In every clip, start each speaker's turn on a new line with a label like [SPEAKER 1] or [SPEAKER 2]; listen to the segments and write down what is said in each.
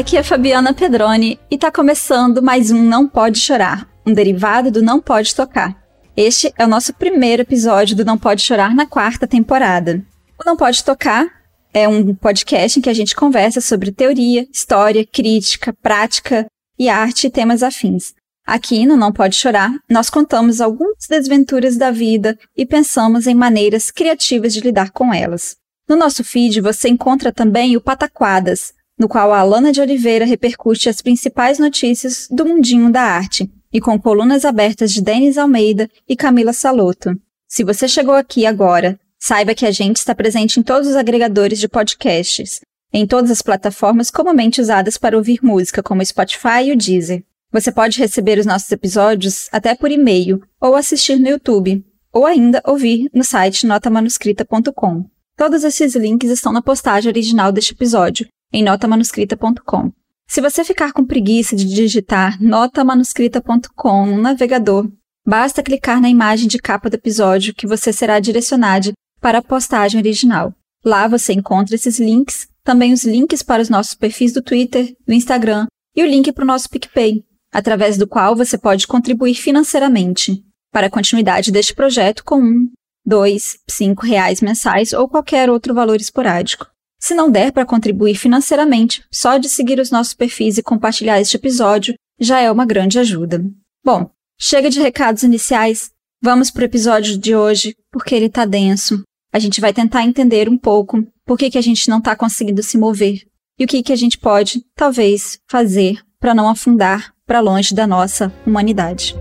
[SPEAKER 1] Aqui é Fabiana Pedroni e tá começando mais um Não Pode Chorar, um derivado do Não Pode Tocar. Este é o nosso primeiro episódio do Não Pode Chorar na quarta temporada. O Não Pode Tocar é um podcast em que a gente conversa sobre teoria, história, crítica, prática e arte e temas afins. Aqui no Não Pode Chorar, nós contamos algumas desventuras da vida e pensamos em maneiras criativas de lidar com elas. No nosso feed você encontra também o Pataquadas, no qual a Alana de Oliveira repercute as principais notícias do mundinho da arte, e com colunas abertas de Denis Almeida e Camila Saloto. Se você chegou aqui agora, saiba que a gente está presente em todos os agregadores de podcasts, em todas as plataformas comumente usadas para ouvir música, como o Spotify e o Deezer. Você pode receber os nossos episódios até por e-mail ou assistir no YouTube, ou ainda ouvir no site notamanuscrita.com. Todos esses links estão na postagem original deste episódio, em notamanuscrita.com. Se você ficar com preguiça de digitar notamanuscrita.com no navegador, basta clicar na imagem de capa do episódio que você será direcionado para a postagem original. Lá você encontra esses links, também os links para os nossos perfis do Twitter, do Instagram e o link para o nosso PicPay, através do qual você pode contribuir financeiramente para a continuidade deste projeto com um, dois, cinco reais mensais ou qualquer outro valor esporádico. Se não der para contribuir financeiramente, só de seguir os nossos perfis e compartilhar este episódio já é uma grande ajuda. Bom, chega de recados iniciais, vamos para o episódio de hoje, porque ele tá denso. A gente vai tentar entender um pouco por que, que a gente não está conseguindo se mover e o que, que a gente pode, talvez, fazer para não afundar para longe da nossa humanidade.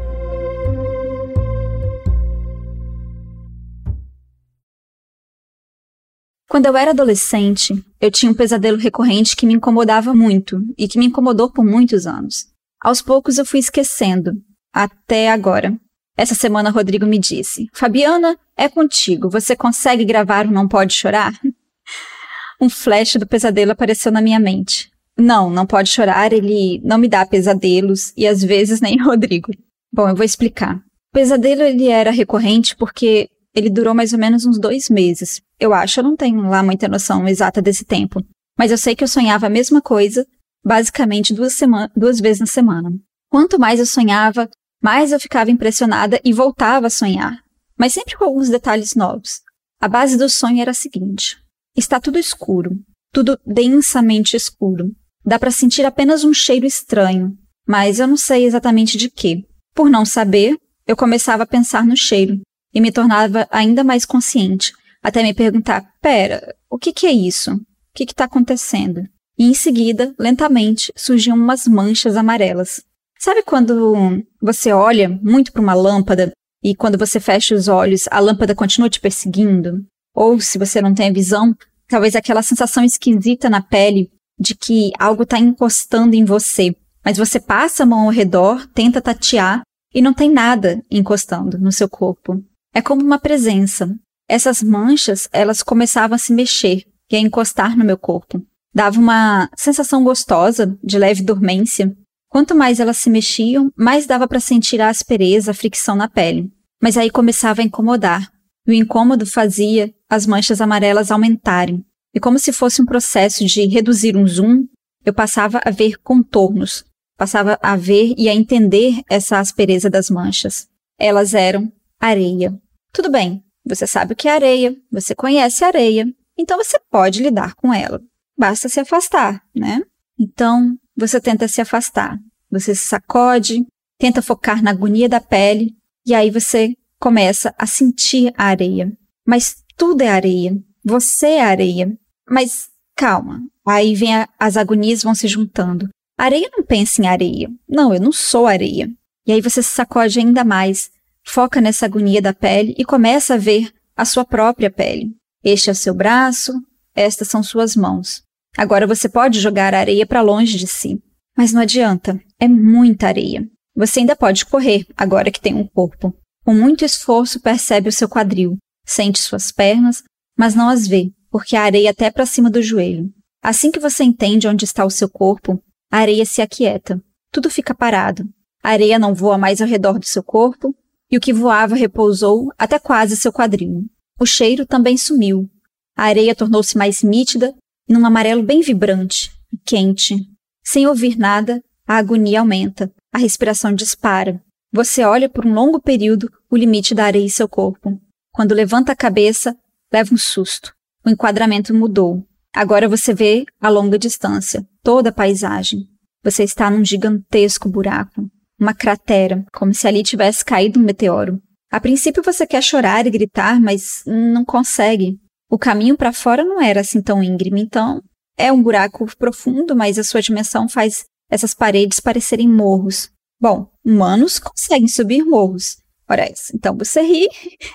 [SPEAKER 1] Quando eu era adolescente, eu tinha um pesadelo recorrente que me incomodava muito e que me incomodou por muitos anos. Aos poucos eu fui esquecendo, até agora. Essa semana Rodrigo me disse: Fabiana, é contigo, você consegue gravar o Não Pode Chorar? um flash do pesadelo apareceu na minha mente. Não, não pode chorar, ele não me dá pesadelos e às vezes nem Rodrigo. Bom, eu vou explicar. O pesadelo ele era recorrente porque ele durou mais ou menos uns dois meses. Eu acho, eu não tenho lá muita noção exata desse tempo. Mas eu sei que eu sonhava a mesma coisa, basicamente duas, duas vezes na semana. Quanto mais eu sonhava, mais eu ficava impressionada e voltava a sonhar. Mas sempre com alguns detalhes novos. A base do sonho era a seguinte: está tudo escuro, tudo densamente escuro. Dá para sentir apenas um cheiro estranho, mas eu não sei exatamente de quê. Por não saber, eu começava a pensar no cheiro e me tornava ainda mais consciente, até me perguntar: pera, o que, que é isso? O que está acontecendo? E em seguida, lentamente, surgiam umas manchas amarelas. Sabe quando você olha muito para uma lâmpada e quando você fecha os olhos, a lâmpada continua te perseguindo? Ou se você não tem a visão, talvez aquela sensação esquisita na pele de que algo está encostando em você, mas você passa a mão ao redor, tenta tatear e não tem nada encostando no seu corpo. É como uma presença. Essas manchas, elas começavam a se mexer e a encostar no meu corpo. Dava uma sensação gostosa, de leve dormência. Quanto mais elas se mexiam, mais dava para sentir a aspereza, a fricção na pele. Mas aí começava a incomodar. E o incômodo fazia as manchas amarelas aumentarem. E como se fosse um processo de reduzir um zoom, eu passava a ver contornos, passava a ver e a entender essa aspereza das manchas. Elas eram areia. Tudo bem, você sabe o que é areia, você conhece areia, então você pode lidar com ela. Basta se afastar, né? Então, você tenta se afastar. Você se sacode, tenta focar na agonia da pele, e aí você começa a sentir a areia. Mas tudo é areia. Você é areia. Mas calma. Aí vem a, as agonias vão se juntando. Areia não pensa em areia. Não, eu não sou areia. E aí você se sacode ainda mais, foca nessa agonia da pele e começa a ver a sua própria pele. Este é o seu braço, estas são suas mãos. Agora você pode jogar a areia para longe de si. Mas não adianta, é muita areia. Você ainda pode correr, agora que tem um corpo. Com muito esforço, percebe o seu quadril, sente suas pernas, mas não as vê, porque a areia até para cima do joelho. Assim que você entende onde está o seu corpo, a areia se aquieta. Tudo fica parado. A areia não voa mais ao redor do seu corpo, e o que voava repousou até quase seu quadril. O cheiro também sumiu. A areia tornou-se mais nítida num amarelo bem vibrante e quente. Sem ouvir nada, a agonia aumenta, a respiração dispara. Você olha por um longo período o limite da areia em seu corpo. Quando levanta a cabeça, leva um susto. O enquadramento mudou. Agora você vê a longa distância, toda a paisagem. Você está num gigantesco buraco, uma cratera, como se ali tivesse caído um meteoro. A princípio você quer chorar e gritar, mas não consegue. O caminho para fora não era assim tão íngreme, então é um buraco profundo, mas a sua dimensão faz essas paredes parecerem morros. Bom, humanos conseguem subir morros. Ora, então você ri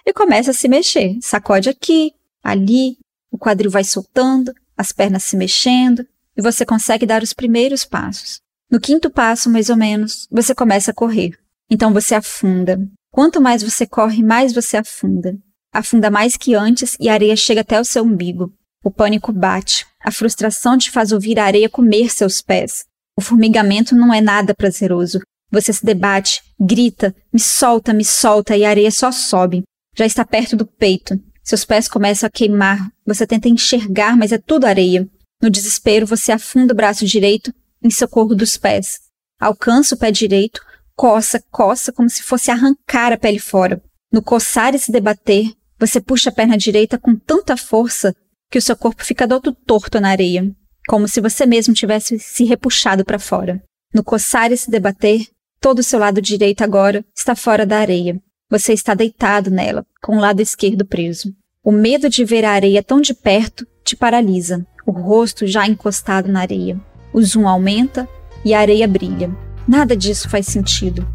[SPEAKER 1] e começa a se mexer. Sacode aqui, ali, o quadril vai soltando, as pernas se mexendo, e você consegue dar os primeiros passos. No quinto passo, mais ou menos, você começa a correr. Então você afunda. Quanto mais você corre, mais você afunda afunda mais que antes e a areia chega até o seu umbigo. O pânico bate. A frustração te faz ouvir a areia comer seus pés. O formigamento não é nada prazeroso. Você se debate, grita, me solta, me solta e a areia só sobe. Já está perto do peito. Seus pés começam a queimar. Você tenta enxergar, mas é tudo areia. No desespero, você afunda o braço direito em socorro dos pés. Alcança o pé direito, coça, coça como se fosse arrancar a pele fora. No coçar e se debater, você puxa a perna direita com tanta força que o seu corpo fica todo torto na areia, como se você mesmo tivesse se repuxado para fora. No coçar e se debater, todo o seu lado direito agora está fora da areia. Você está deitado nela, com o lado esquerdo preso. O medo de ver a areia tão de perto te paralisa, o rosto já encostado na areia. O zoom aumenta e a areia brilha. Nada disso faz sentido.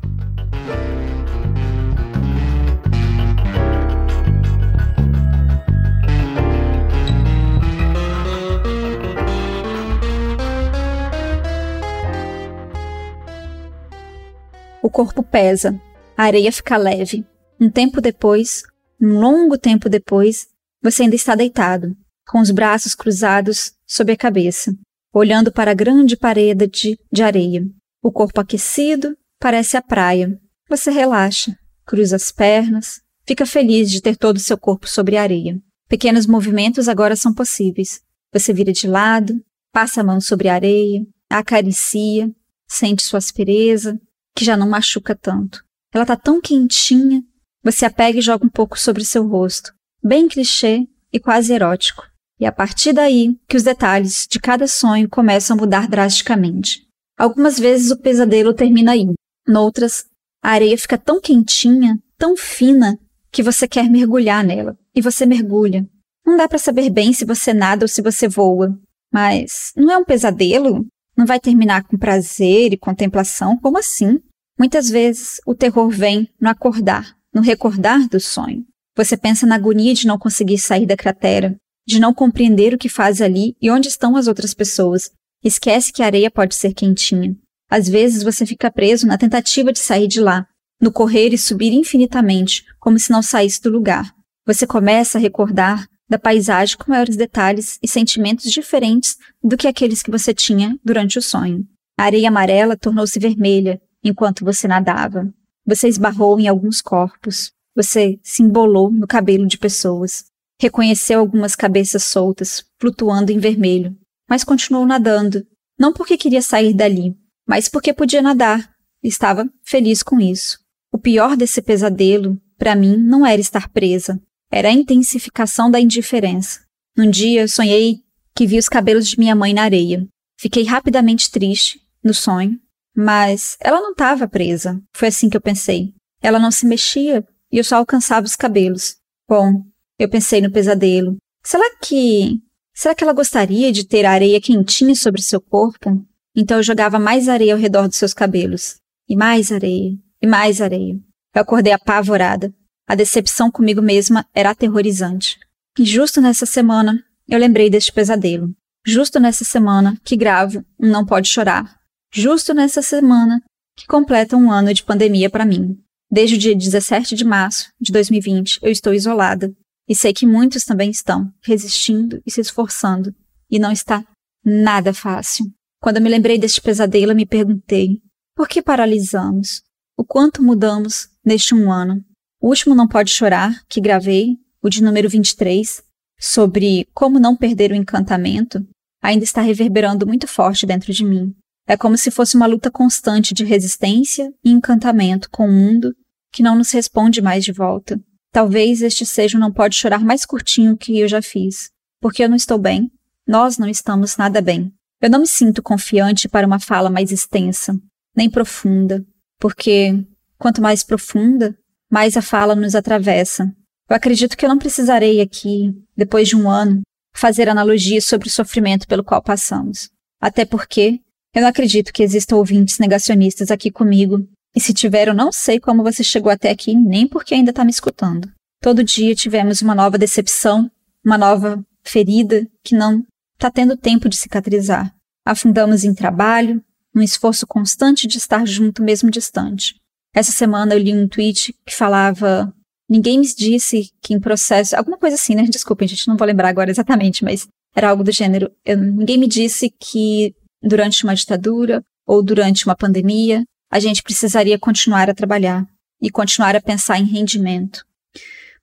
[SPEAKER 1] O corpo pesa, a areia fica leve. Um tempo depois, um longo tempo depois, você ainda está deitado, com os braços cruzados sob a cabeça, olhando para a grande parede de, de areia. O corpo aquecido parece a praia. Você relaxa, cruza as pernas, fica feliz de ter todo o seu corpo sobre a areia. Pequenos movimentos agora são possíveis. Você vira de lado, passa a mão sobre a areia, acaricia, sente sua aspereza, que já não machuca tanto. Ela tá tão quentinha, você a pega e joga um pouco sobre seu rosto, bem clichê e quase erótico. E a partir daí que os detalhes de cada sonho começam a mudar drasticamente. Algumas vezes o pesadelo termina aí, noutras, a areia fica tão quentinha, tão fina, que você quer mergulhar nela. E você mergulha. Não dá para saber bem se você nada ou se você voa. Mas não é um pesadelo? Não vai terminar com prazer e contemplação? Como assim? Muitas vezes o terror vem no acordar, no recordar do sonho. Você pensa na agonia de não conseguir sair da cratera, de não compreender o que faz ali e onde estão as outras pessoas. Esquece que a areia pode ser quentinha. Às vezes você fica preso na tentativa de sair de lá, no correr e subir infinitamente, como se não saísse do lugar. Você começa a recordar da paisagem com maiores detalhes e sentimentos diferentes do que aqueles que você tinha durante o sonho. A areia amarela tornou-se vermelha, enquanto você nadava. Você esbarrou em alguns corpos. Você se embolou no cabelo de pessoas. Reconheceu algumas cabeças soltas, flutuando em vermelho. Mas continuou nadando. Não porque queria sair dali, mas porque podia nadar. Estava feliz com isso. O pior desse pesadelo, para mim, não era estar presa. Era a intensificação da indiferença. Num dia, sonhei que vi os cabelos de minha mãe na areia. Fiquei rapidamente triste, no sonho, mas ela não estava presa. Foi assim que eu pensei. Ela não se mexia e eu só alcançava os cabelos. Bom, eu pensei no pesadelo. Será que. Será que ela gostaria de ter areia quentinha sobre seu corpo? Então eu jogava mais areia ao redor dos seus cabelos. E mais areia, e mais areia. Eu acordei apavorada. A decepção comigo mesma era aterrorizante. E justo nessa semana, eu lembrei deste pesadelo. Justo nessa semana que gravo um Não Pode Chorar. Justo nessa semana que completa um ano de pandemia para mim. Desde o dia 17 de março de 2020, eu estou isolada. E sei que muitos também estão, resistindo e se esforçando. E não está nada fácil. Quando eu me lembrei deste pesadelo, me perguntei: por que paralisamos? O quanto mudamos neste um ano? O último Não Pode Chorar, que gravei, o de número 23, sobre como não perder o encantamento, ainda está reverberando muito forte dentro de mim. É como se fosse uma luta constante de resistência e encantamento com o mundo que não nos responde mais de volta. Talvez este seja o Não Pode Chorar mais curtinho que eu já fiz, porque eu não estou bem, nós não estamos nada bem. Eu não me sinto confiante para uma fala mais extensa, nem profunda, porque quanto mais profunda, mais a fala nos atravessa. Eu acredito que eu não precisarei aqui, depois de um ano, fazer analogias sobre o sofrimento pelo qual passamos. Até porque eu não acredito que existam ouvintes negacionistas aqui comigo e se tiver, eu não sei como você chegou até aqui, nem porque ainda está me escutando. Todo dia tivemos uma nova decepção, uma nova ferida que não está tendo tempo de cicatrizar. Afundamos em trabalho, num esforço constante de estar junto mesmo distante. Essa semana eu li um tweet que falava: Ninguém me disse que em processo. Alguma coisa assim, né? Desculpem, gente, não vou lembrar agora exatamente, mas era algo do gênero. Eu, ninguém me disse que durante uma ditadura ou durante uma pandemia a gente precisaria continuar a trabalhar e continuar a pensar em rendimento.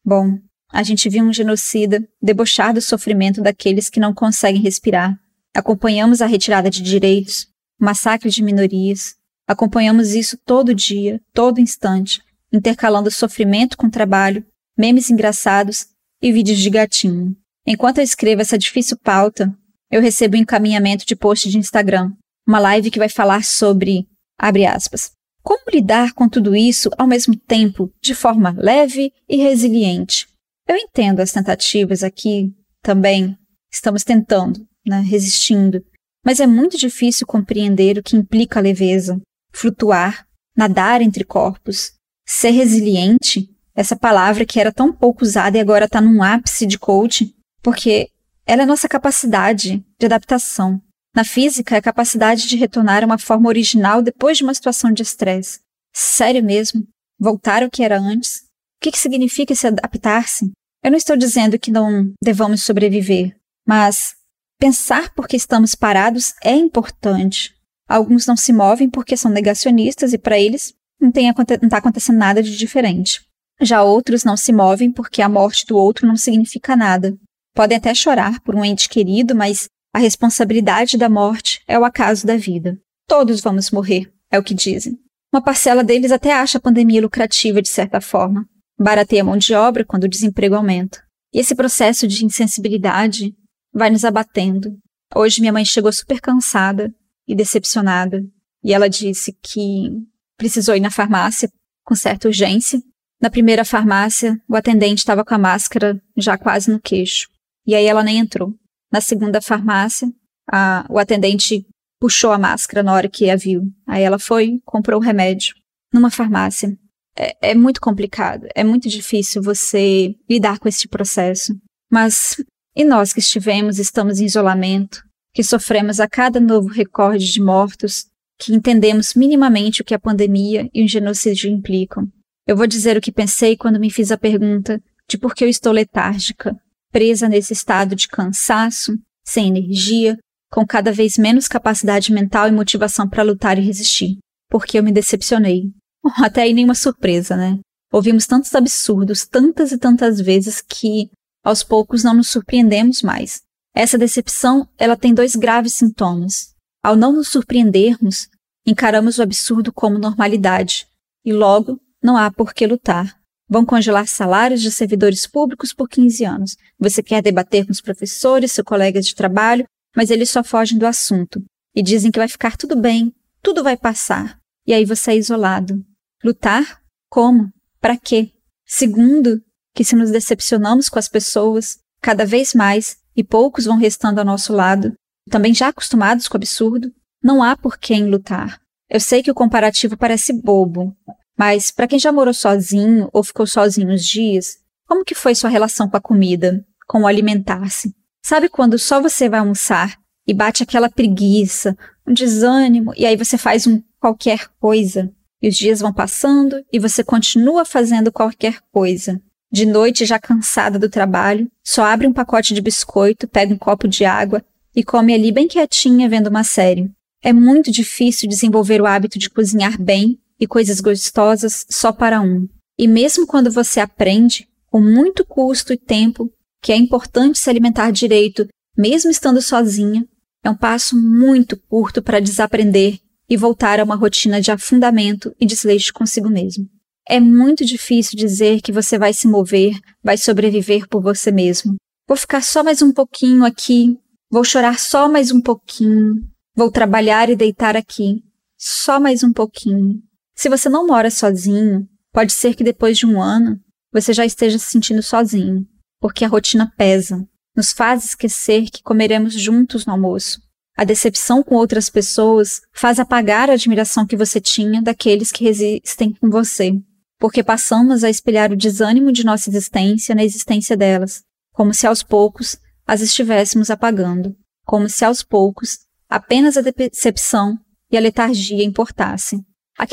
[SPEAKER 1] Bom, a gente viu um genocida debochar do sofrimento daqueles que não conseguem respirar. Acompanhamos a retirada de direitos, massacre de minorias. Acompanhamos isso todo dia, todo instante, intercalando sofrimento com trabalho, memes engraçados e vídeos de gatinho. Enquanto eu escrevo essa difícil pauta, eu recebo um encaminhamento de post de Instagram, uma live que vai falar sobre Abre aspas. Como lidar com tudo isso ao mesmo tempo, de forma leve e resiliente? Eu entendo as tentativas aqui também. Estamos tentando, né, resistindo. Mas é muito difícil compreender o que implica a leveza, flutuar, nadar entre corpos, ser resiliente, essa palavra que era tão pouco usada e agora está num ápice de coach, porque ela é nossa capacidade de adaptação. Na física, é a capacidade de retornar a uma forma original depois de uma situação de estresse. Sério mesmo? Voltar ao que era antes? O que, que significa se adaptar-se? Eu não estou dizendo que não devamos sobreviver, mas pensar porque estamos parados é importante. Alguns não se movem porque são negacionistas e para eles não está acontecendo nada de diferente. Já outros não se movem porque a morte do outro não significa nada. Podem até chorar por um ente querido, mas a responsabilidade da morte é o acaso da vida. Todos vamos morrer, é o que dizem. Uma parcela deles até acha a pandemia lucrativa de certa forma. Barateia a mão de obra quando o desemprego aumenta. E esse processo de insensibilidade vai nos abatendo. Hoje minha mãe chegou super cansada e decepcionada. E ela disse que precisou ir na farmácia com certa urgência. Na primeira farmácia, o atendente estava com a máscara já quase no queixo. E aí ela nem entrou. Na segunda farmácia, a, o atendente puxou a máscara na hora que a viu. Aí ela foi, comprou o remédio numa farmácia. É, é muito complicado, é muito difícil você lidar com esse processo. Mas e nós que estivemos, estamos em isolamento, que sofremos a cada novo recorde de mortos, que entendemos minimamente o que a pandemia e o genocídio implicam. Eu vou dizer o que pensei quando me fiz a pergunta de por que eu estou letárgica, presa nesse estado de cansaço, sem energia, com cada vez menos capacidade mental e motivação para lutar e resistir. Porque eu me decepcionei. Até aí nenhuma surpresa, né? Ouvimos tantos absurdos tantas e tantas vezes que aos poucos não nos surpreendemos mais. Essa decepção, ela tem dois graves sintomas. Ao não nos surpreendermos, encaramos o absurdo como normalidade e logo não há por que lutar. Vão congelar salários de servidores públicos por 15 anos. Você quer debater com os professores, seus colegas de trabalho, mas eles só fogem do assunto e dizem que vai ficar tudo bem, tudo vai passar. E aí você é isolado. Lutar? Como? Para quê? Segundo, que se nos decepcionamos com as pessoas, cada vez mais, e poucos vão restando ao nosso lado, também já acostumados com o absurdo, Não há por quem lutar. Eu sei que o comparativo parece bobo, mas para quem já morou sozinho ou ficou sozinho uns dias, como que foi sua relação com a comida, com o alimentar-se? Sabe quando só você vai almoçar e bate aquela preguiça, um desânimo, e aí você faz um qualquer coisa, e os dias vão passando e você continua fazendo qualquer coisa. De noite, já cansada do trabalho, só abre um pacote de biscoito, pega um copo de água e come ali bem quietinha vendo uma série. É muito difícil desenvolver o hábito de cozinhar bem e coisas gostosas só para um. E mesmo quando você aprende, com muito custo e tempo, que é importante se alimentar direito, mesmo estando sozinha, é um passo muito curto para desaprender e voltar a uma rotina de afundamento e desleixo consigo mesmo. É muito difícil dizer que você vai se mover, vai sobreviver por você mesmo. Vou ficar só mais um pouquinho aqui, vou chorar só mais um pouquinho, vou trabalhar e deitar aqui, só mais um pouquinho. Se você não mora sozinho, pode ser que depois de um ano você já esteja se sentindo sozinho, porque a rotina pesa, nos faz esquecer que comeremos juntos no almoço. A decepção com outras pessoas faz apagar a admiração que você tinha daqueles que resistem com você, porque passamos a espelhar o desânimo de nossa existência na existência delas, como se aos poucos as estivéssemos apagando, como se aos poucos apenas a decepção e a letargia importassem.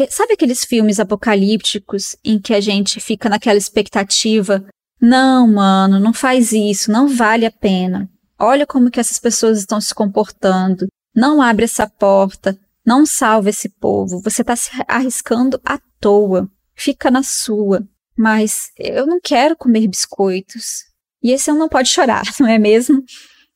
[SPEAKER 1] Sabe aqueles filmes apocalípticos em que a gente fica naquela expectativa? Não, mano, não faz isso, não vale a pena. Olha como que essas pessoas estão se comportando. Não abre essa porta, não salva esse povo. Você está se arriscando à toa. Fica na sua. Mas eu não quero comer biscoitos. E esse eu não pode chorar, não é mesmo?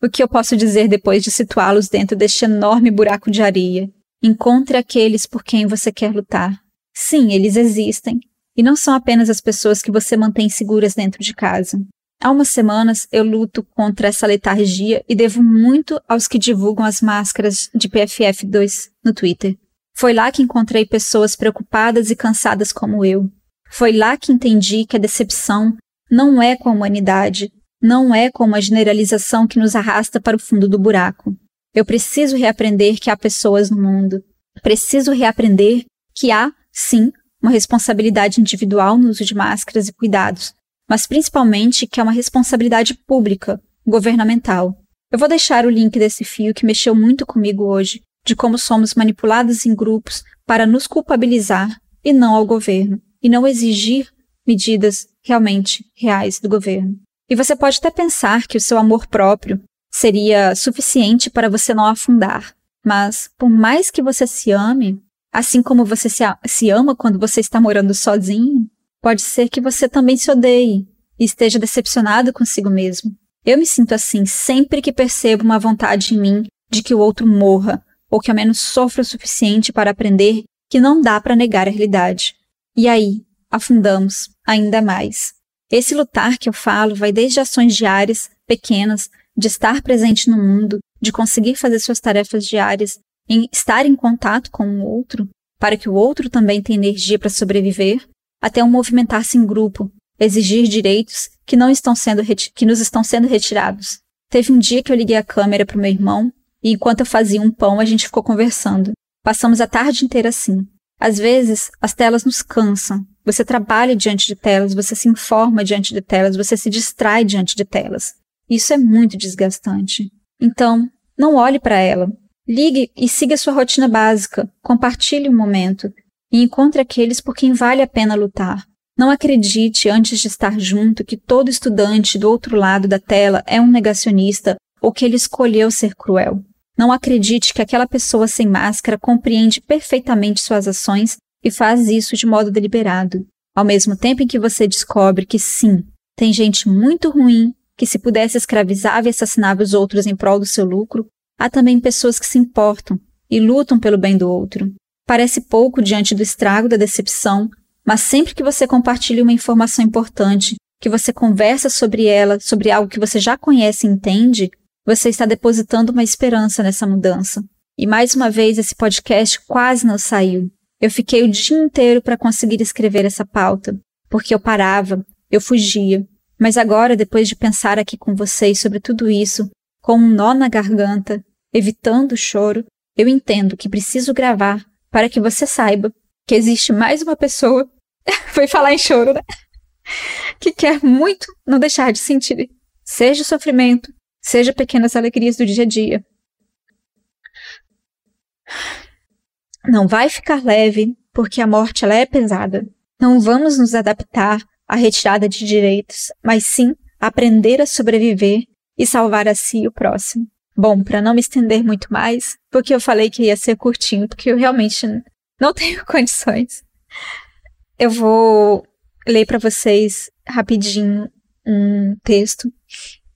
[SPEAKER 1] O que eu posso dizer depois de situá-los dentro deste enorme buraco de areia? Encontre aqueles por quem você quer lutar. Sim, eles existem. E não são apenas as pessoas que você mantém seguras dentro de casa. Há umas semanas eu luto contra essa letargia e devo muito aos que divulgam as máscaras de PFF2 no Twitter. Foi lá que encontrei pessoas preocupadas e cansadas como eu. Foi lá que entendi que a decepção não é com a humanidade, não é com uma generalização que nos arrasta para o fundo do buraco. Eu preciso reaprender que há pessoas no mundo. Preciso reaprender que há, sim, uma responsabilidade individual no uso de máscaras e cuidados, mas principalmente que é uma responsabilidade pública, governamental. Eu vou deixar o link desse fio que mexeu muito comigo hoje, de como somos manipulados em grupos para nos culpabilizar e não ao governo, e não exigir medidas realmente reais do governo. E você pode até pensar que o seu amor próprio seria suficiente para você não afundar. Mas, por mais que você se ame, assim como você se, se ama quando você está morando sozinho, pode ser que você também se odeie e esteja decepcionado consigo mesmo. Eu me sinto assim sempre que percebo uma vontade em mim de que o outro morra, ou que ao menos sofra o suficiente para aprender que não dá para negar a realidade. E aí, afundamos ainda mais. Esse lutar que eu falo vai desde ações diárias, pequenas, de estar presente no mundo, de conseguir fazer suas tarefas diárias, em estar em contato com o outro, para que o outro também tenha energia para sobreviver, até um movimentar-se em grupo, exigir direitos que não estão sendo que nos estão sendo retirados. Teve um dia que eu liguei a câmera para o meu irmão e enquanto eu fazia um pão a gente ficou conversando. Passamos a tarde inteira assim. Às vezes, as telas nos cansam. Você trabalha diante de telas, você se informa diante de telas, você se distrai diante de telas. Isso é muito desgastante. Então, não olhe para ela. Ligue e siga sua rotina básica. Compartilhe um momento e encontre aqueles por quem vale a pena lutar. Não acredite, antes de estar junto, que todo estudante do outro lado da tela é um negacionista ou que ele escolheu ser cruel. Não acredite que aquela pessoa sem máscara compreende perfeitamente suas ações e faz isso de modo deliberado. Ao mesmo tempo em que você descobre que sim, tem gente muito ruim que se pudesse escravizava e assassinava os outros em prol do seu lucro, há também pessoas que se importam e lutam pelo bem do outro. Parece pouco diante do estrago da decepção, mas sempre que você compartilha uma informação importante, que você conversa sobre ela, sobre algo que você já conhece e entende, você está depositando uma esperança nessa mudança. E mais uma vez esse podcast quase não saiu. Eu fiquei o dia inteiro para conseguir escrever essa pauta, porque eu parava, eu fugia, mas agora, depois de pensar aqui com vocês sobre tudo isso, com um nó na garganta, evitando o choro, Eu entendo que preciso gravar para que você saiba que existe mais uma pessoa. Foi falar em choro, né? Que quer muito não deixar de sentir, seja sofrimento, seja pequenas alegrias do dia a dia. Não vai ficar leve, porque a morte ela é pesada. Não vamos nos adaptar à retirada de direitos, mas sim aprender a sobreviver e salvar a si e o próximo. Bom, para não me estender muito mais, porque eu falei que ia ser curtinho, porque eu realmente não tenho condições. Eu vou ler para vocês rapidinho um texto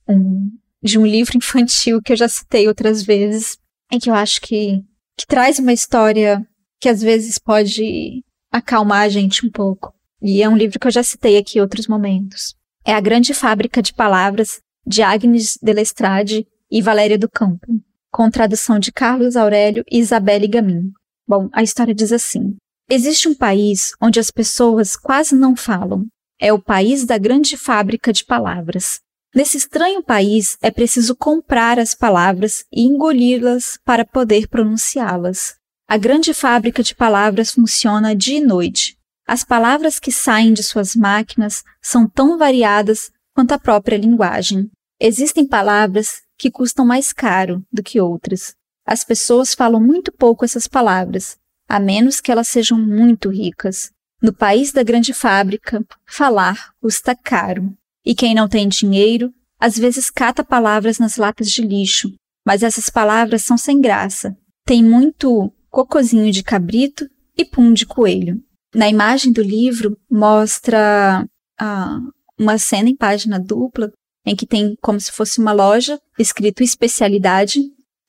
[SPEAKER 1] um, de um livro infantil que eu já citei outras vezes, em que eu acho que, que traz uma história que às vezes pode acalmar a gente um pouco. E é um livro que eu já citei aqui em outros momentos. É A Grande Fábrica de Palavras, de Agnes de Lestrade e Valéria do Campo, com tradução de Carlos Aurélio e Isabelle Gamin. Bom, a história diz assim: Existe um país onde as pessoas quase não falam. É o país da grande fábrica de palavras. Nesse estranho país é preciso comprar as palavras e engoli-las para poder pronunciá-las. A grande fábrica de palavras funciona dia e noite. As palavras que saem de suas máquinas são tão variadas quanto a própria linguagem. Existem palavras que custam mais caro do que outras. As pessoas falam muito pouco essas palavras, a menos que elas sejam muito ricas. No país da grande fábrica, falar custa caro. E quem não tem dinheiro, às vezes cata palavras nas latas de lixo, mas essas palavras são sem graça. Tem muito cocozinho de cabrito e pum de coelho. Na imagem do livro mostra ah, uma cena em página dupla em que tem como se fosse uma loja escrito especialidade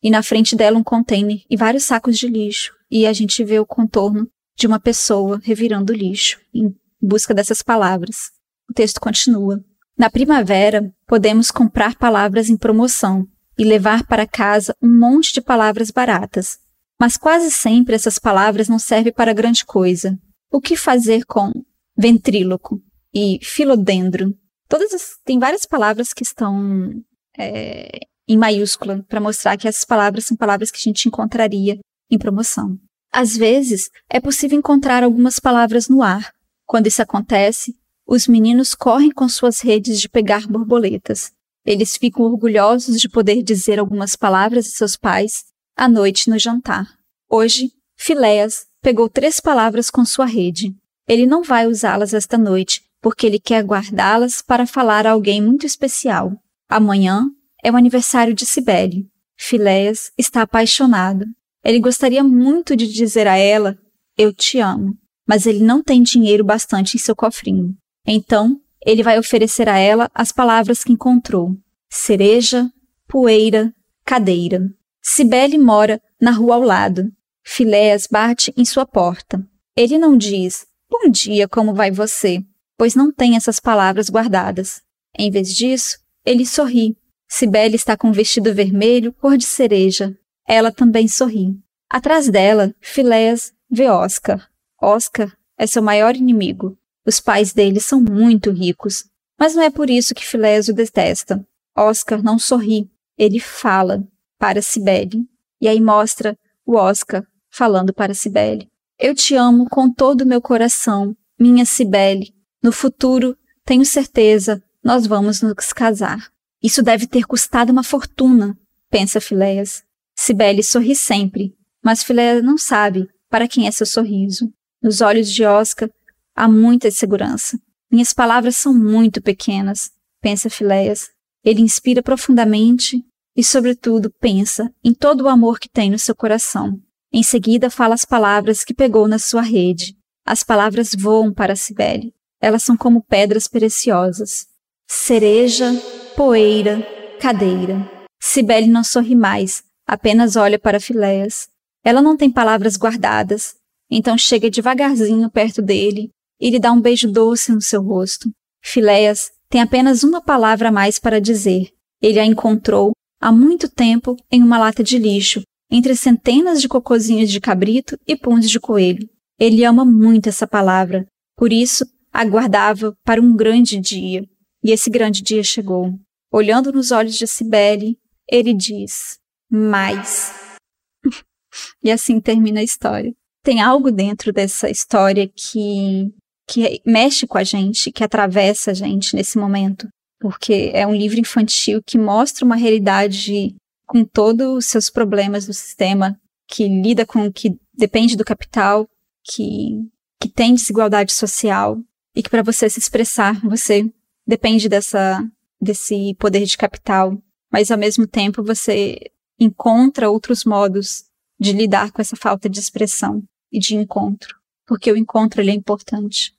[SPEAKER 1] e na frente dela um container e vários sacos de lixo. E a gente vê o contorno de uma pessoa revirando lixo em busca dessas palavras. O texto continua. Na primavera, podemos comprar palavras em promoção e levar para casa um monte de palavras baratas. Mas quase sempre essas palavras não servem para grande coisa. O que fazer com ventríloco e filodendro? Todas as, tem várias palavras que estão é, em maiúscula para mostrar que essas palavras são palavras que a gente encontraria em promoção. Às vezes, é possível encontrar algumas palavras no ar. Quando isso acontece, os meninos correm com suas redes de pegar borboletas. Eles ficam orgulhosos de poder dizer algumas palavras a seus pais à noite no jantar. Hoje, Filéas pegou três palavras com sua rede. Ele não vai usá-las esta noite, porque ele quer guardá-las para falar a alguém muito especial. Amanhã é o aniversário de Cibele. Filéas está apaixonado. Ele gostaria muito de dizer a ela: Eu te amo, mas ele não tem dinheiro bastante em seu cofrinho. Então, ele vai oferecer a ela as palavras que encontrou: cereja, poeira, cadeira. Cibele mora na rua ao lado. Filéas bate em sua porta. Ele não diz: Bom dia, como vai você? Pois não tem essas palavras guardadas. Em vez disso, ele sorri. Cibele está com um vestido vermelho, cor de cereja. Ela também sorri. Atrás dela, Filéas vê Oscar. Oscar é seu maior inimigo. Os pais dele são muito ricos, mas não é por isso que Filés o detesta. Oscar não sorri, ele fala para Cibele. E aí mostra o Oscar falando para Cibele. Eu te amo com todo o meu coração, minha Cibele. No futuro, tenho certeza, nós vamos nos casar. Isso deve ter custado uma fortuna, pensa Filéas. Cibele sorri sempre, mas Filéas não sabe para quem é seu sorriso. Nos olhos de Oscar Há muita segurança. Minhas palavras são muito pequenas, pensa Filéias. Ele inspira profundamente e, sobretudo, pensa em todo o amor que tem no seu coração. Em seguida, fala as palavras que pegou na sua rede. As palavras voam para Cibele. Elas são como pedras preciosas. Cereja, poeira, cadeira. Cibele não sorri mais, apenas olha para Filéias. Ela não tem palavras guardadas, então chega devagarzinho perto dele e lhe dá um beijo doce no seu rosto. Filéas tem apenas uma palavra a mais para dizer. Ele a encontrou há muito tempo em uma lata de lixo, entre centenas de cocozinhos de cabrito e puns de coelho. Ele ama muito essa palavra, por isso aguardava para um grande dia. E esse grande dia chegou. Olhando nos olhos de Cibele, ele diz: Mais. E assim termina a história. Tem algo dentro dessa história que, que mexe com a gente, que atravessa a gente nesse momento. Porque é um livro infantil que mostra uma realidade com todos os seus problemas do sistema, que lida com que depende do capital, que, que tem desigualdade social e que para você se expressar, você depende dessa, desse poder de capital, mas ao mesmo tempo você encontra outros modos de lidar com essa falta de expressão e de encontro, porque o encontro ele é importante.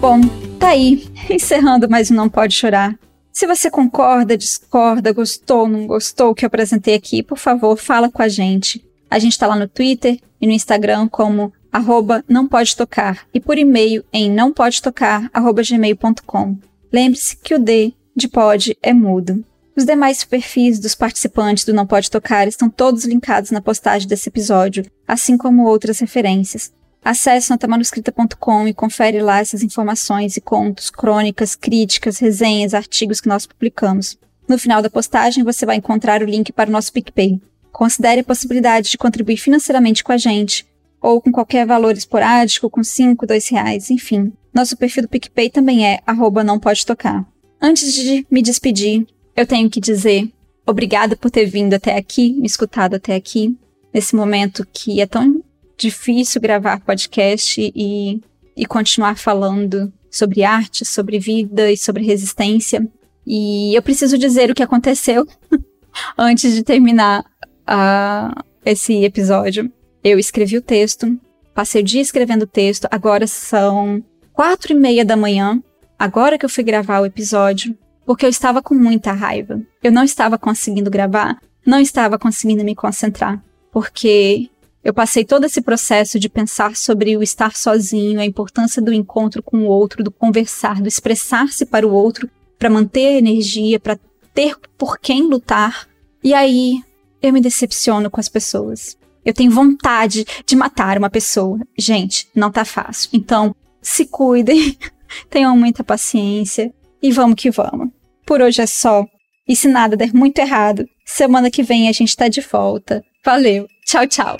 [SPEAKER 1] Bom, tá aí, encerrando mais um Não Pode Chorar. Se você concorda, discorda, gostou, não gostou o que eu apresentei aqui, por favor, fala com a gente. A gente está lá no Twitter e no Instagram como arroba não pode tocar e por e-mail em não pode tocar gmail.com. Lembre-se que o D de pode é mudo. Os demais perfis dos participantes do Não Pode Tocar estão todos linkados na postagem desse episódio, assim como outras referências. Acesse notamanuscrita.com e confere lá essas informações e contos, crônicas, críticas, resenhas, artigos que nós publicamos. No final da postagem, você vai encontrar o link para o nosso PicPay. Considere a possibilidade de contribuir financeiramente com a gente, ou com qualquer valor esporádico, com 5, 2 reais, enfim. Nosso perfil do PicPay também é arroba não pode tocar. Antes de me despedir, eu tenho que dizer obrigada por ter vindo até aqui, me escutado até aqui, nesse momento que é tão difícil gravar podcast e, e continuar falando sobre arte, sobre vida e sobre resistência. E eu preciso dizer o que aconteceu antes de terminar uh, esse episódio. Eu escrevi o texto, passei o dia escrevendo o texto, agora são quatro e meia da manhã, agora que eu fui gravar o episódio, porque eu estava com muita raiva. Eu não estava conseguindo gravar, não estava conseguindo me concentrar, porque eu passei todo esse processo de pensar sobre o estar sozinho, a importância do encontro com o outro, do conversar, do expressar-se para o outro, para manter a energia, para ter por quem lutar. E aí eu me decepciono com as pessoas. Eu tenho vontade de matar uma pessoa. Gente, não tá fácil. Então, se cuidem, tenham muita paciência e vamos que vamos. Por hoje é só. E se nada der muito errado, semana que vem a gente tá de volta. Valeu. Tchau, tchau.